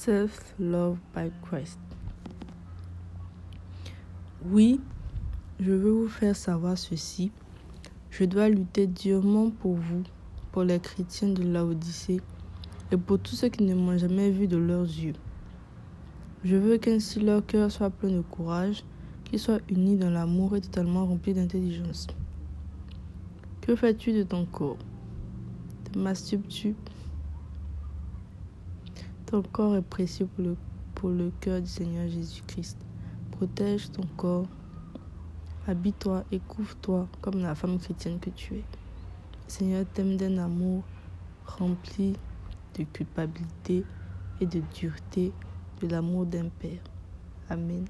Self-Love by Christ. Oui, je veux vous faire savoir ceci. Je dois lutter durement pour vous, pour les chrétiens de l'Odyssée et pour tous ceux qui ne m'ont jamais vu de leurs yeux. Je veux qu'ainsi leur cœur soit plein de courage, qu'ils soient unis dans l'amour et totalement remplis d'intelligence. Que fais-tu de ton corps? Masturbes-tu Ton corps est précieux pour le, cœur du Seigneur Jésus-Christ. Protège ton corps. Habille-toi et couvre-toi comme la femme chrétienne que tu es. Le Seigneur t'aime d'un amour rempli de culpabilité et de dureté, de l'amour d'un Père. Amen.